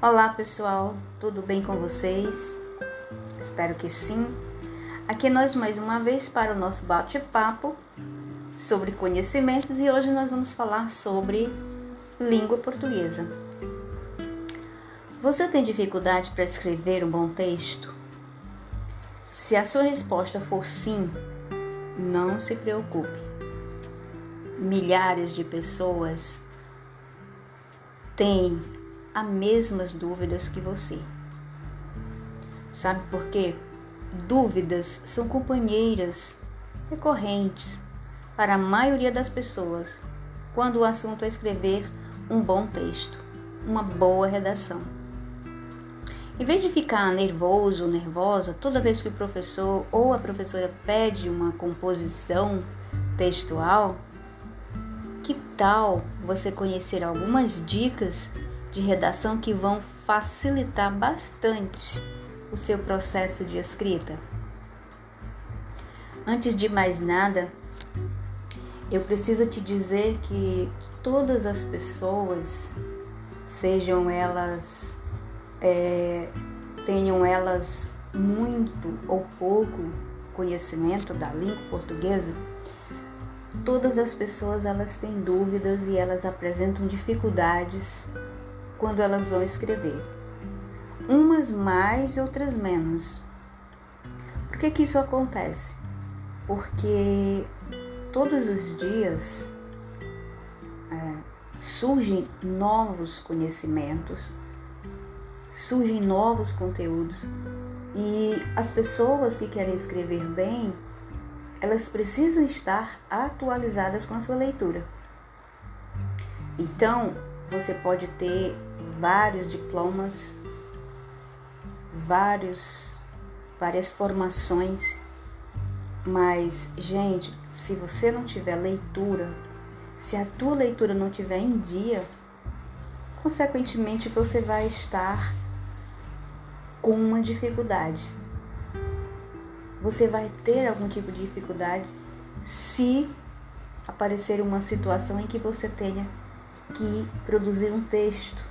Olá pessoal, tudo bem com vocês? Espero que sim. Aqui nós mais uma vez para o nosso bate-papo sobre conhecimentos e hoje nós vamos falar sobre língua portuguesa. Você tem dificuldade para escrever um bom texto? Se a sua resposta for sim, não se preocupe. Milhares de pessoas têm as mesmas dúvidas que você. Sabe por quê? Dúvidas são companheiras recorrentes para a maioria das pessoas quando o assunto é escrever um bom texto, uma boa redação. Em vez de ficar nervoso ou nervosa toda vez que o professor ou a professora pede uma composição textual, que tal você conhecer algumas dicas de redação que vão facilitar bastante o seu processo de escrita. Antes de mais nada, eu preciso te dizer que todas as pessoas, sejam elas, é, tenham elas muito ou pouco conhecimento da língua portuguesa, todas as pessoas elas têm dúvidas e elas apresentam dificuldades quando elas vão escrever. Umas mais e outras menos. Por que, que isso acontece? Porque todos os dias é, surgem novos conhecimentos, surgem novos conteúdos e as pessoas que querem escrever bem, elas precisam estar atualizadas com a sua leitura. Então, você pode ter vários diplomas, vários, várias formações, mas, gente, se você não tiver leitura, se a tua leitura não tiver em dia, consequentemente você vai estar com uma dificuldade. Você vai ter algum tipo de dificuldade se aparecer uma situação em que você tenha que produzir um texto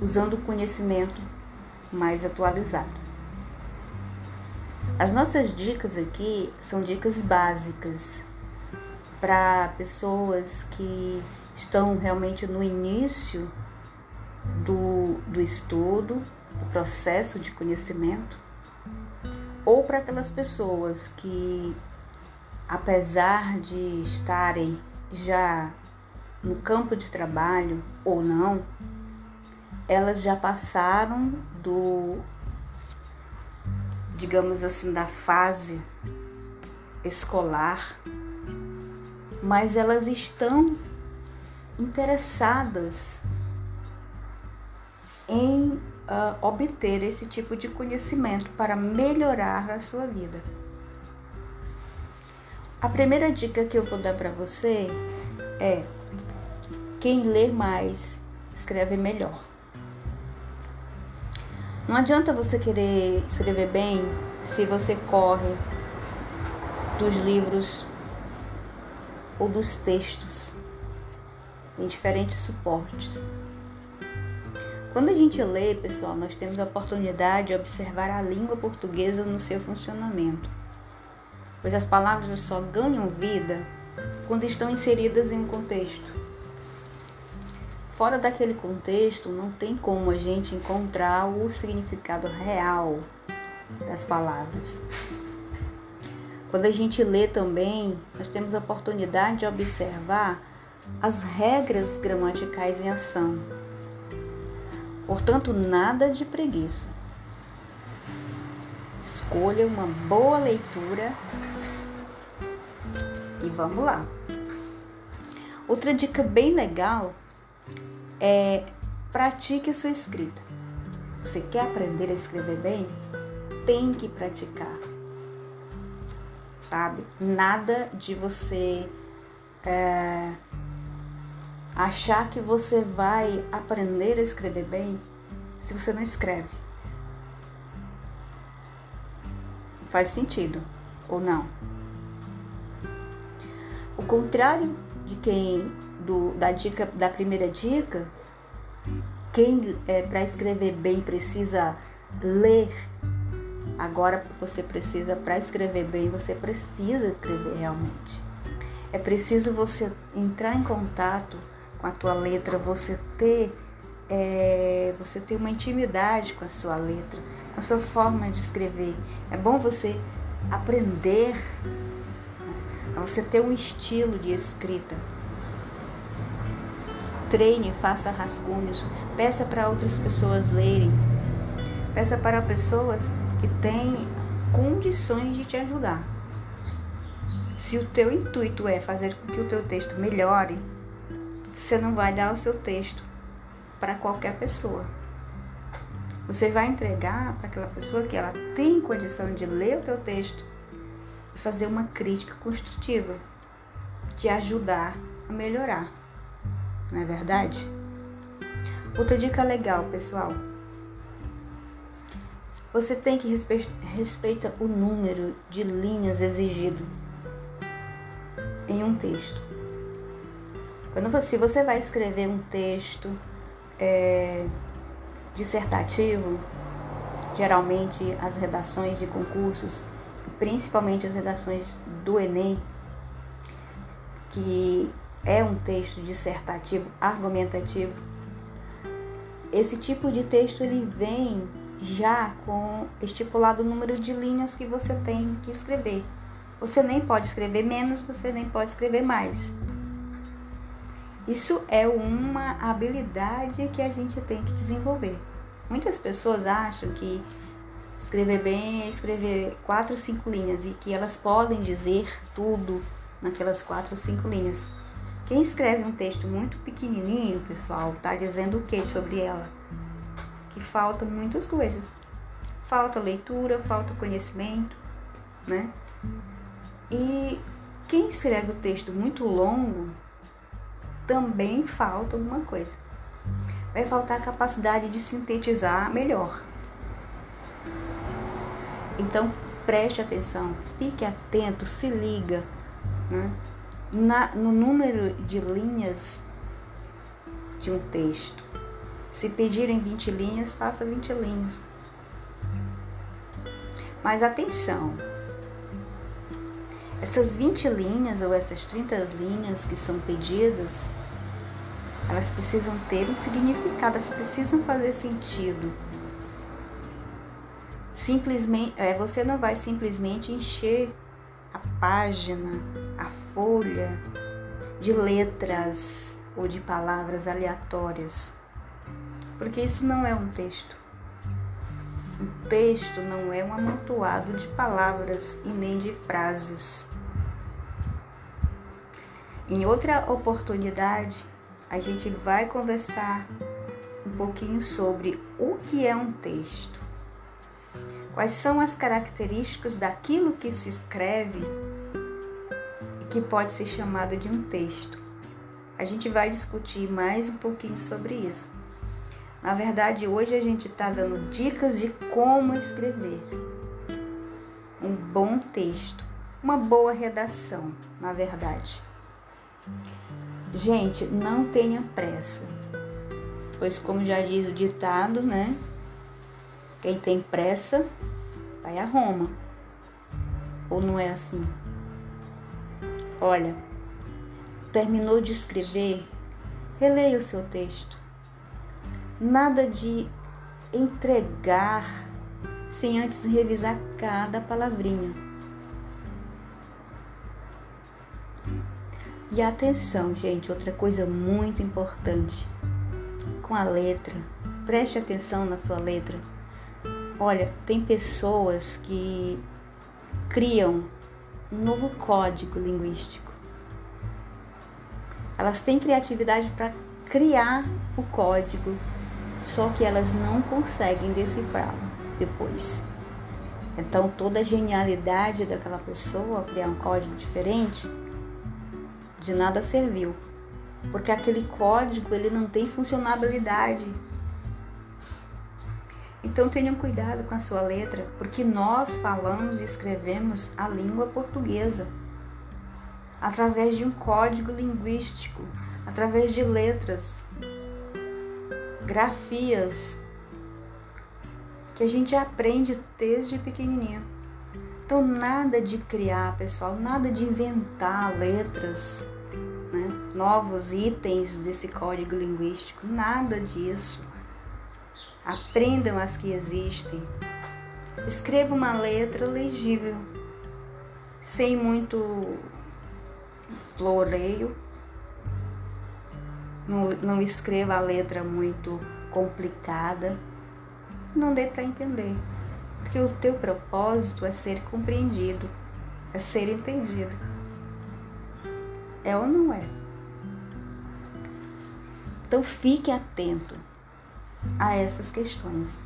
usando o conhecimento mais atualizado. As nossas dicas aqui são dicas básicas para pessoas que estão realmente no início do, do estudo, do processo de conhecimento, ou para aquelas pessoas que, apesar de estarem já no campo de trabalho ou não, elas já passaram do, digamos assim, da fase escolar, mas elas estão interessadas em uh, obter esse tipo de conhecimento para melhorar a sua vida. A primeira dica que eu vou dar para você é quem lê mais escreve melhor. Não adianta você querer escrever bem se você corre dos livros ou dos textos em diferentes suportes. Quando a gente lê, pessoal, nós temos a oportunidade de observar a língua portuguesa no seu funcionamento, pois as palavras só ganham vida quando estão inseridas em um contexto. Fora daquele contexto, não tem como a gente encontrar o significado real das palavras. Quando a gente lê também, nós temos a oportunidade de observar as regras gramaticais em ação. Portanto, nada de preguiça. Escolha uma boa leitura e vamos lá. Outra dica bem legal é pratique sua escrita. Você quer aprender a escrever bem? Tem que praticar. Sabe? Nada de você é, achar que você vai aprender a escrever bem se você não escreve. Faz sentido ou não? O contrário de quem do, da dica da primeira dica, quem é, para escrever bem precisa ler. Agora você precisa, para escrever bem, você precisa escrever realmente. É preciso você entrar em contato com a tua letra, você ter, é, você ter uma intimidade com a sua letra, com a sua forma de escrever. É bom você aprender, você ter um estilo de escrita. Treine, faça rascunhos, peça para outras pessoas lerem, peça para pessoas que têm condições de te ajudar. Se o teu intuito é fazer com que o teu texto melhore, você não vai dar o seu texto para qualquer pessoa. Você vai entregar para aquela pessoa que ela tem condição de ler o teu texto e fazer uma crítica construtiva, te ajudar a melhorar. Não é verdade? Outra dica legal, pessoal. Você tem que respeitar o número de linhas exigido em um texto. Quando você, se você vai escrever um texto é, dissertativo, geralmente as redações de concursos, principalmente as redações do Enem, que é um texto dissertativo, argumentativo, esse tipo de texto ele vem já com estipulado o número de linhas que você tem que escrever. Você nem pode escrever menos, você nem pode escrever mais. Isso é uma habilidade que a gente tem que desenvolver. Muitas pessoas acham que escrever bem é escrever quatro, cinco linhas e que elas podem dizer tudo naquelas quatro, cinco linhas. Quem escreve um texto muito pequenininho, pessoal, está dizendo o que sobre ela? Que faltam muitas coisas. Falta leitura, falta conhecimento, né? E quem escreve o texto muito longo também falta alguma coisa. Vai faltar a capacidade de sintetizar melhor. Então preste atenção, fique atento, se liga né? Na, no número de linhas de um texto. Se pedirem 20 linhas, faça 20 linhas. Mas atenção, essas 20 linhas ou essas 30 linhas que são pedidas, elas precisam ter um significado, elas precisam fazer sentido. Simplesmente, é, você não vai simplesmente encher a página, folha de letras ou de palavras aleatórias, porque isso não é um texto. Um texto não é um amontoado de palavras e nem de frases. Em outra oportunidade, a gente vai conversar um pouquinho sobre o que é um texto. Quais são as características daquilo que se escreve que pode ser chamado de um texto? A gente vai discutir mais um pouquinho sobre isso. Na verdade, hoje a gente está dando dicas de como escrever um bom texto, uma boa redação, na verdade. Gente, não tenha pressa, pois, como já diz o ditado, né? Quem tem pressa vai a Roma. Ou não é assim? Olha, terminou de escrever, releia o seu texto. Nada de entregar sem antes revisar cada palavrinha. E atenção, gente, outra coisa muito importante com a letra. Preste atenção na sua letra. Olha, tem pessoas que criam um novo código linguístico. Elas têm criatividade para criar o código, só que elas não conseguem decifrá-lo depois. Então, toda a genialidade daquela pessoa criar um código diferente de nada serviu, porque aquele código ele não tem funcionalidade. Então tenham cuidado com a sua letra, porque nós falamos e escrevemos a língua portuguesa através de um código linguístico, através de letras. grafias que a gente aprende desde pequenininha. Então, nada de criar, pessoal, nada de inventar letras, né? novos itens desse código linguístico, nada disso. Aprendam as que existem. Escreva uma letra legível, sem muito floreio. Não, não escreva a letra muito complicada. Não dê para entender. Porque o teu propósito é ser compreendido, é ser entendido. É ou não é? Então fique atento a essas questões.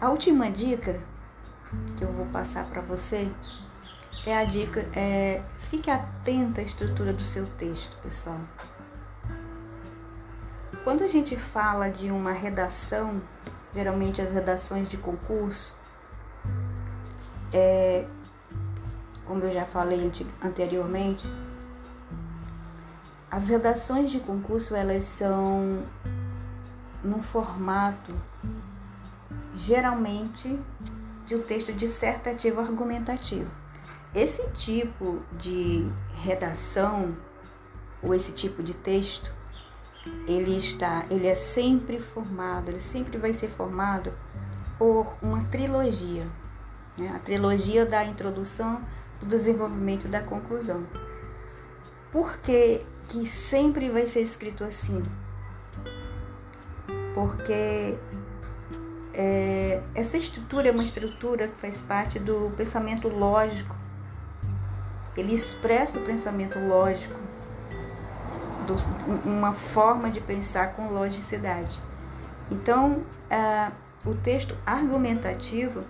A última dica que eu vou passar para você é a dica é fique atento à estrutura do seu texto, pessoal. Quando a gente fala de uma redação, geralmente as redações de concurso, é, como eu já falei anteriormente, as redações de concurso elas são num formato geralmente de um texto dissertativo argumentativo. Esse tipo de redação ou esse tipo de texto, ele está, ele é sempre formado, ele sempre vai ser formado por uma trilogia, né? a trilogia da introdução, do desenvolvimento e da conclusão. Por que, que sempre vai ser escrito assim? Porque é, essa estrutura é uma estrutura que faz parte do pensamento lógico. Ele expressa o pensamento lógico, do, uma forma de pensar com logicidade. Então, é, o texto argumentativo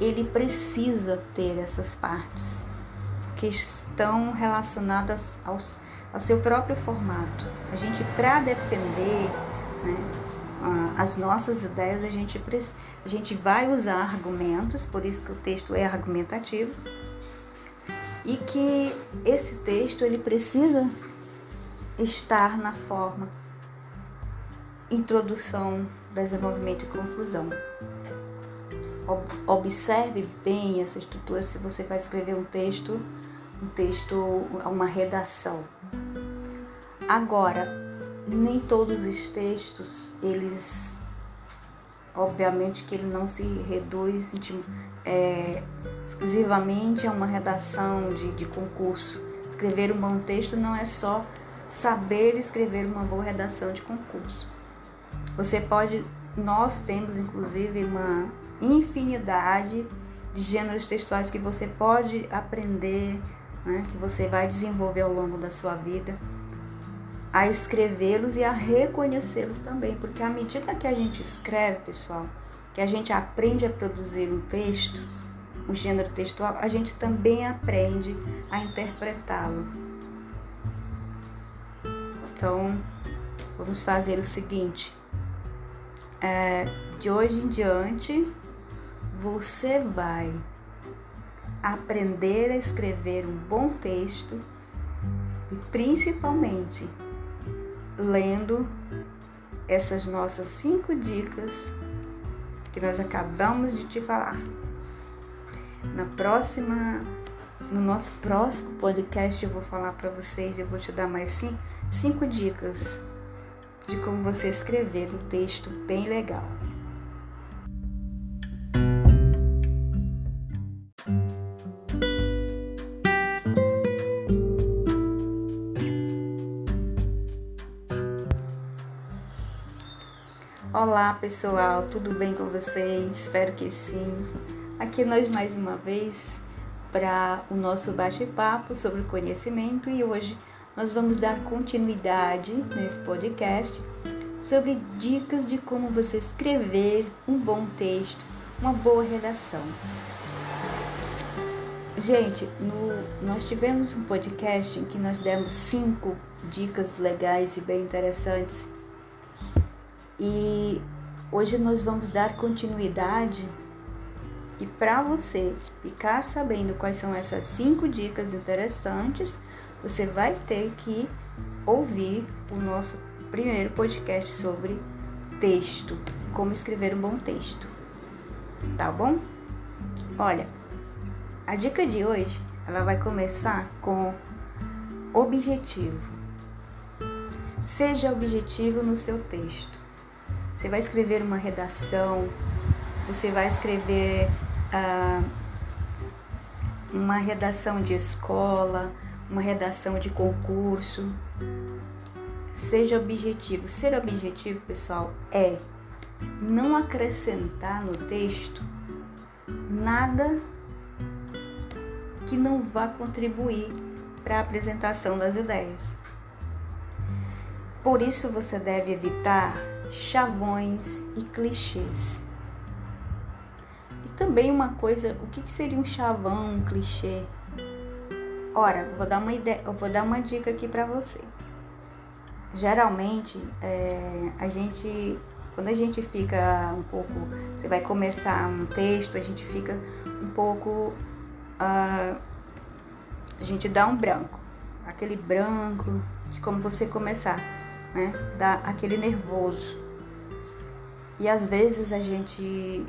ele precisa ter essas partes que estão relacionadas ao, ao seu próprio formato. A gente, para defender né, as nossas ideias, a gente, a gente vai usar argumentos, por isso que o texto é argumentativo, e que esse texto ele precisa estar na forma introdução, desenvolvimento e conclusão. Observe bem essa estrutura se você vai escrever um texto, um texto, uma redação. Agora, nem todos os textos, eles, obviamente que ele não se reduz é, exclusivamente a uma redação de, de concurso. Escrever um bom texto não é só saber escrever uma boa redação de concurso. Você pode, nós temos inclusive uma infinidade de gêneros textuais que você pode aprender, né, que você vai desenvolver ao longo da sua vida a escrevê-los e a reconhecê-los também, porque à medida que a gente escreve, pessoal, que a gente aprende a produzir um texto, um gênero textual, a gente também aprende a interpretá-lo. Então, vamos fazer o seguinte: é, de hoje em diante, você vai aprender a escrever um bom texto e principalmente lendo essas nossas cinco dicas que nós acabamos de te falar. Na próxima, no nosso próximo podcast eu vou falar para vocês, eu vou te dar mais cinco, cinco dicas de como você escrever um texto bem legal. Olá pessoal, tudo bem com vocês? Espero que sim. Aqui nós mais uma vez para o nosso bate-papo sobre conhecimento e hoje nós vamos dar continuidade nesse podcast sobre dicas de como você escrever um bom texto, uma boa redação. Gente, no, nós tivemos um podcast em que nós demos cinco dicas legais e bem interessantes e hoje nós vamos dar continuidade e para você ficar sabendo quais são essas cinco dicas interessantes, você vai ter que ouvir o nosso primeiro podcast sobre texto, como escrever um bom texto. Tá bom? Olha, a dica de hoje, ela vai começar com objetivo. Seja objetivo no seu texto. Você vai escrever uma redação, você vai escrever ah, uma redação de escola, uma redação de concurso. Seja objetivo. Ser objetivo, pessoal, é não acrescentar no texto nada que não vá contribuir para a apresentação das ideias. Por isso você deve evitar chavões e clichês. E também uma coisa, o que seria um chavão, um clichê? Ora, vou dar uma ideia, eu vou dar uma dica aqui para você. Geralmente, é, a gente, quando a gente fica um pouco, você vai começar um texto, a gente fica um pouco, uh, a gente dá um branco, aquele branco de como você começar, né? Dá aquele nervoso. E às vezes a gente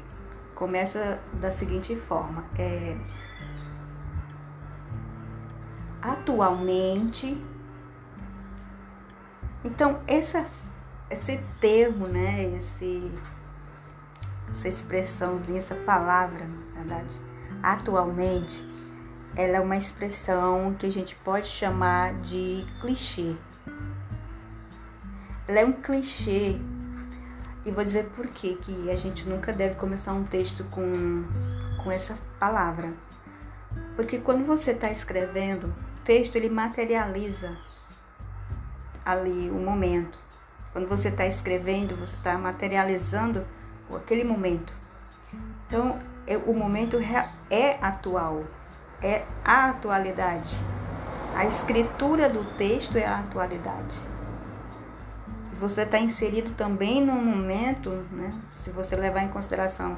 começa da seguinte forma: é, atualmente. Então, essa, esse termo, né, esse, essa expressãozinha, essa palavra, na verdade, atualmente, ela é uma expressão que a gente pode chamar de clichê. Ela é um clichê e vou dizer por quê, que a gente nunca deve começar um texto com, com essa palavra. Porque quando você está escrevendo, o texto ele materializa ali o momento. Quando você está escrevendo, você está materializando aquele momento. Então, é, o momento é atual, é a atualidade. A escritura do texto é a atualidade você está inserido também num momento, né, se você levar em consideração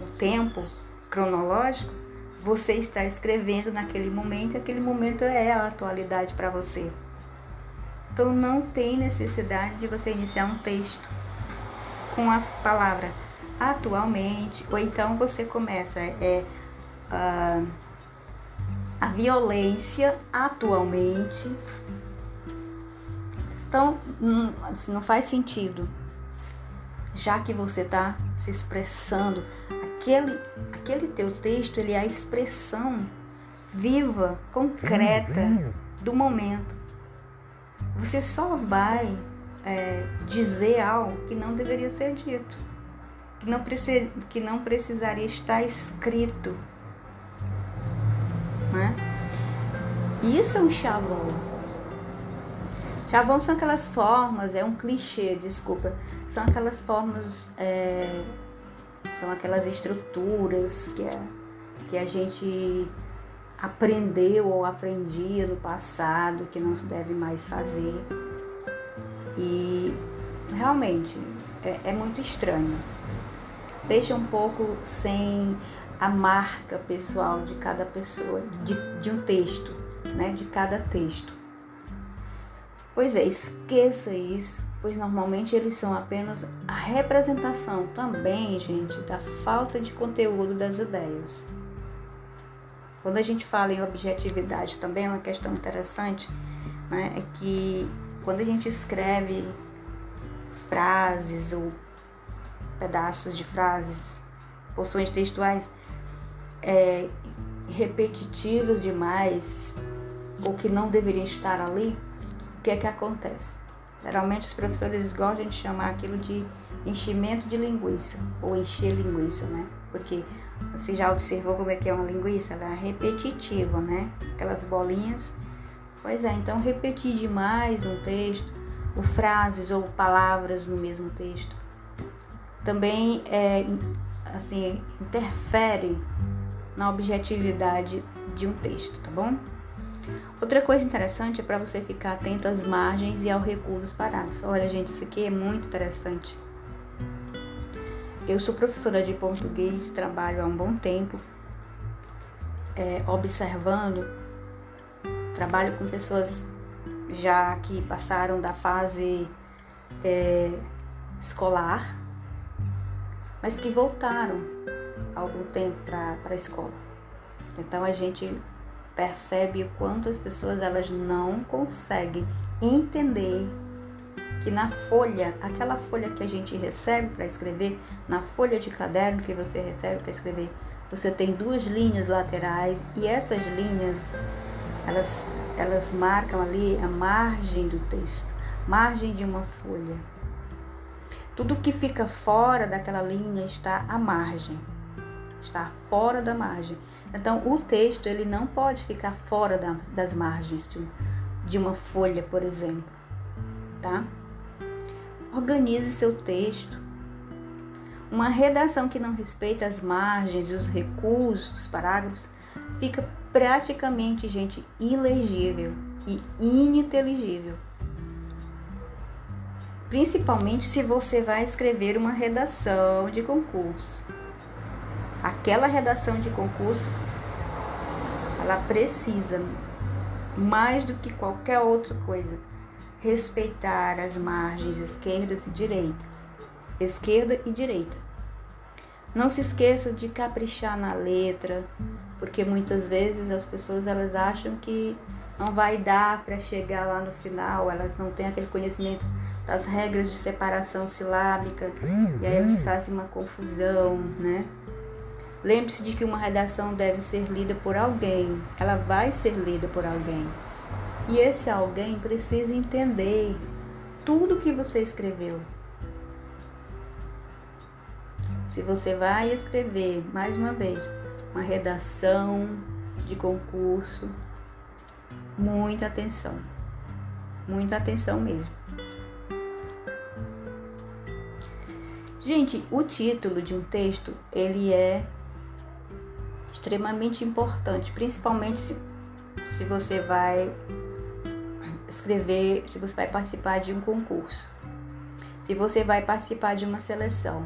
o tempo cronológico, você está escrevendo naquele momento, aquele momento é a atualidade para você. Então não tem necessidade de você iniciar um texto com a palavra atualmente, ou então você começa é, a, a violência atualmente então, não, assim, não faz sentido. Já que você está se expressando, aquele, aquele teu texto ele é a expressão viva, concreta do momento. Você só vai é, dizer algo que não deveria ser dito, que não, precis, que não precisaria estar escrito. Né? Isso é um chavão. Chavão são aquelas formas, é um clichê, desculpa, são aquelas formas, é, são aquelas estruturas que a, que a gente aprendeu ou aprendia no passado, que não se deve mais fazer. E realmente é, é muito estranho. Deixa um pouco sem a marca pessoal de cada pessoa, de, de um texto, né? De cada texto. Pois é, esqueça isso, pois normalmente eles são apenas a representação também, gente, da falta de conteúdo das ideias. Quando a gente fala em objetividade, também é uma questão interessante, né, é que quando a gente escreve frases ou pedaços de frases, porções textuais é, repetitivos demais ou que não deveriam estar ali, que é que acontece? Geralmente os professores gostam de chamar aquilo de enchimento de linguiça ou encher linguiça, né? Porque você já observou como é que é uma linguiça? Ela é repetitiva, né? Aquelas bolinhas. Pois é, então repetir demais um texto, ou frases ou palavras no mesmo texto, também é, assim, interfere na objetividade de um texto, tá bom? Outra coisa interessante é para você ficar atento às margens e ao recuo dos parágrafos. Olha, gente, isso aqui é muito interessante. Eu sou professora de português, trabalho há um bom tempo é, observando, trabalho com pessoas já que passaram da fase é, escolar, mas que voltaram algum tempo para a escola. Então a gente percebe o quanto as pessoas elas não conseguem entender que na folha, aquela folha que a gente recebe para escrever, na folha de caderno que você recebe para escrever, você tem duas linhas laterais e essas linhas elas, elas marcam ali a margem do texto, margem de uma folha. Tudo que fica fora daquela linha está à margem, está fora da margem. Então, o texto ele não pode ficar fora da, das margens de, uma folha, por exemplo, tá? Organize seu texto. Uma redação que não respeita as margens e os recursos dos parágrafos fica praticamente, gente, ilegível e ininteligível principalmente se você vai escrever uma redação de concurso. Aquela redação de concurso, ela precisa, mais do que qualquer outra coisa, respeitar as margens esquerdas e direita. Esquerda e direita. Não se esqueça de caprichar na letra, porque muitas vezes as pessoas elas acham que não vai dar para chegar lá no final, elas não têm aquele conhecimento das regras de separação silábica, e aí eles fazem uma confusão, né? Lembre-se de que uma redação deve ser lida por alguém, ela vai ser lida por alguém. E esse alguém precisa entender tudo que você escreveu. Se você vai escrever, mais uma vez, uma redação de concurso, muita atenção. Muita atenção mesmo. Gente, o título de um texto, ele é extremamente importante, principalmente se, se você vai escrever, se você vai participar de um concurso, se você vai participar de uma seleção.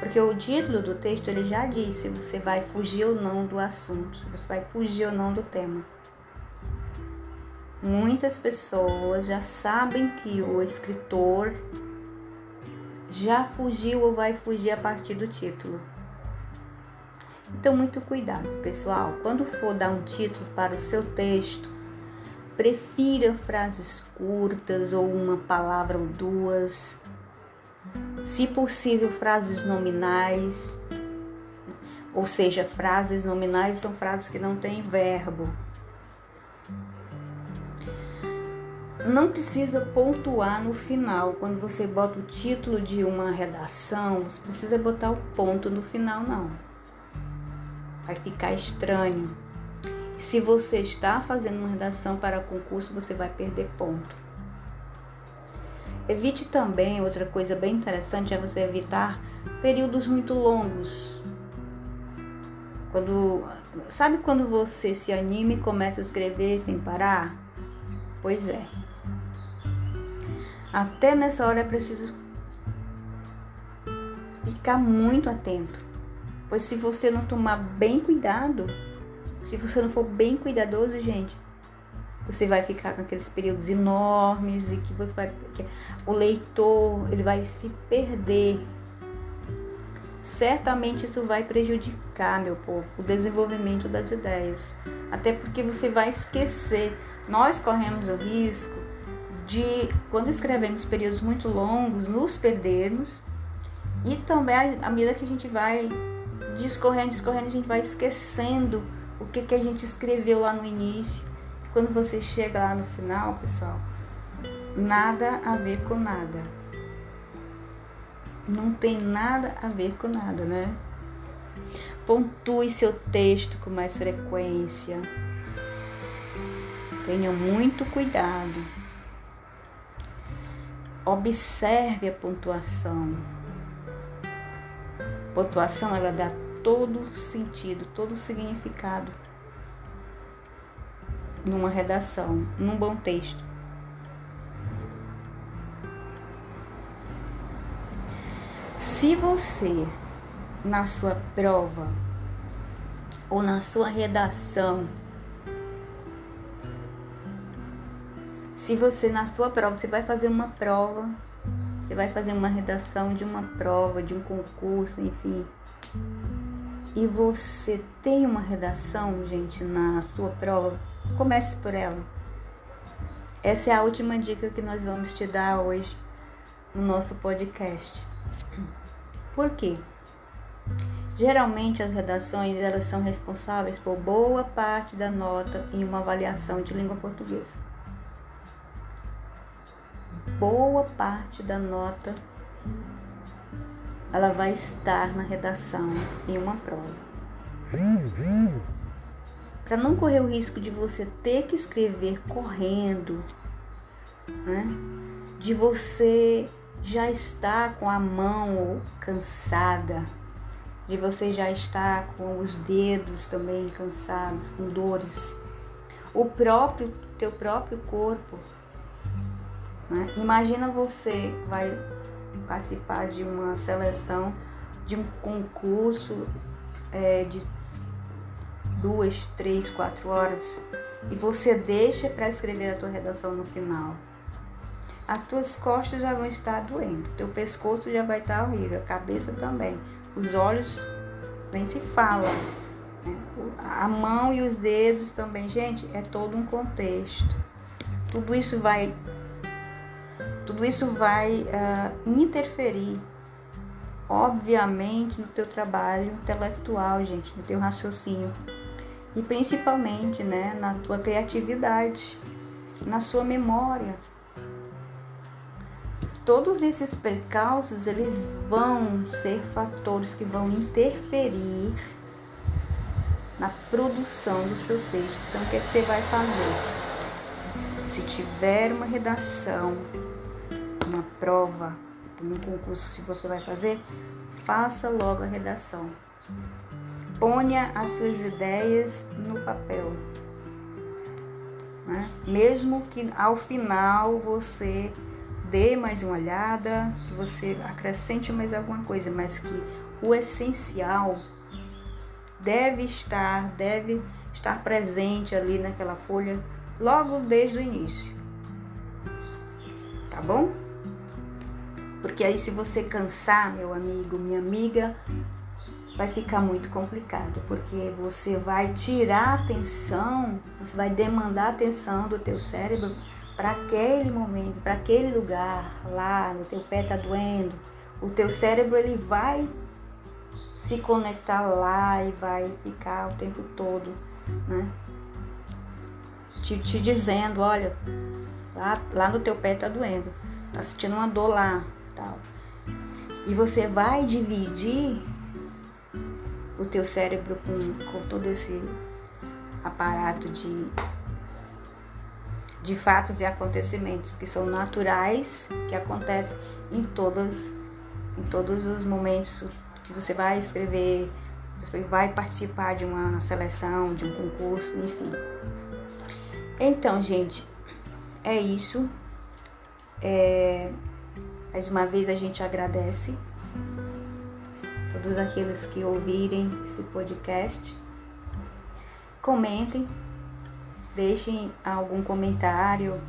Porque o título do texto ele já diz se você vai fugir ou não do assunto, se você vai fugir ou não do tema. Muitas pessoas já sabem que o escritor já fugiu ou vai fugir a partir do título. Então, muito cuidado, pessoal. Quando for dar um título para o seu texto, prefira frases curtas ou uma palavra ou duas. Se possível, frases nominais. Ou seja, frases nominais são frases que não têm verbo. não precisa pontuar no final. Quando você bota o título de uma redação, você precisa botar o ponto no final, não. Vai ficar estranho. Se você está fazendo uma redação para concurso, você vai perder ponto. Evite também, outra coisa bem interessante é você evitar períodos muito longos. Quando, sabe quando você se anima e começa a escrever sem parar? Pois é. Até nessa hora é preciso ficar muito atento, pois se você não tomar bem cuidado, se você não for bem cuidadoso, gente, você vai ficar com aqueles períodos enormes e que você vai que o leitor ele vai se perder. Certamente isso vai prejudicar, meu povo, o desenvolvimento das ideias. Até porque você vai esquecer. Nós corremos o risco de, quando escrevemos períodos muito longos, nos perdermos e também à medida que a gente vai discorrendo, discorrendo, a gente vai esquecendo o que, que a gente escreveu lá no início. Quando você chega lá no final, pessoal, nada a ver com nada. Não tem nada a ver com nada, né? Pontue seu texto com mais frequência. Tenha muito cuidado. Observe a pontuação. Pontuação ela dá todo sentido, todo significado numa redação, num bom texto. Se você na sua prova ou na sua redação Se você na sua prova, você vai fazer uma prova, você vai fazer uma redação de uma prova, de um concurso, enfim. E você tem uma redação, gente, na sua prova, comece por ela. Essa é a última dica que nós vamos te dar hoje no nosso podcast. Por quê? Geralmente as redações elas são responsáveis por boa parte da nota em uma avaliação de língua portuguesa. Boa parte da nota ela vai estar na redação em uma prova. Para não correr o risco de você ter que escrever correndo, né? de você já estar com a mão cansada, de você já estar com os dedos também cansados, com dores. O próprio teu próprio corpo. Né? Imagina você vai participar de uma seleção, de um concurso é, de duas, três, quatro horas e você deixa para escrever a tua redação no final. As tuas costas já vão estar doendo, teu pescoço já vai estar horrível, a cabeça também. Os olhos nem se fala. Né? A mão e os dedos também, gente, é todo um contexto. Tudo isso vai, tudo isso vai uh, interferir, obviamente, no teu trabalho intelectual, gente, no teu raciocínio e principalmente, né, na tua criatividade, na sua memória todos esses percalços eles vão ser fatores que vão interferir na produção do seu texto. Então, o que, é que você vai fazer? Se tiver uma redação, uma prova, um concurso, se você vai fazer, faça logo a redação. Ponha as suas ideias no papel. Né? Mesmo que ao final você dê mais uma olhada, que você acrescente mais alguma coisa, mas que o essencial deve estar, deve estar presente ali naquela folha logo desde o início. Tá bom? Porque aí se você cansar, meu amigo, minha amiga, vai ficar muito complicado, porque você vai tirar atenção, você vai demandar atenção do teu cérebro para aquele momento, para aquele lugar, lá no teu pé tá doendo, o teu cérebro ele vai se conectar lá e vai ficar o tempo todo, né? Te, te dizendo, olha, lá, lá no teu pé tá doendo, tá sentindo uma dor lá, tal. E você vai dividir o teu cérebro com, com todo esse aparato de de fatos e acontecimentos que são naturais, que acontecem em todas em todos os momentos que você vai escrever, você vai participar de uma seleção, de um concurso, enfim. Então, gente, é isso. É, mais uma vez a gente agradece todos aqueles que ouvirem esse podcast. Comentem Deixem algum comentário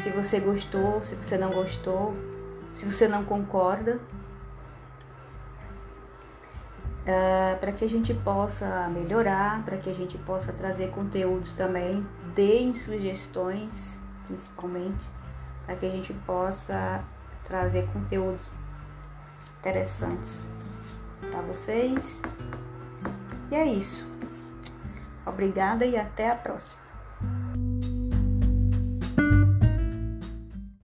se você gostou, se você não gostou, se você não concorda, uh, para que a gente possa melhorar, para que a gente possa trazer conteúdos também. Deem sugestões, principalmente, para que a gente possa trazer conteúdos interessantes para vocês. E é isso. Obrigada e até a próxima.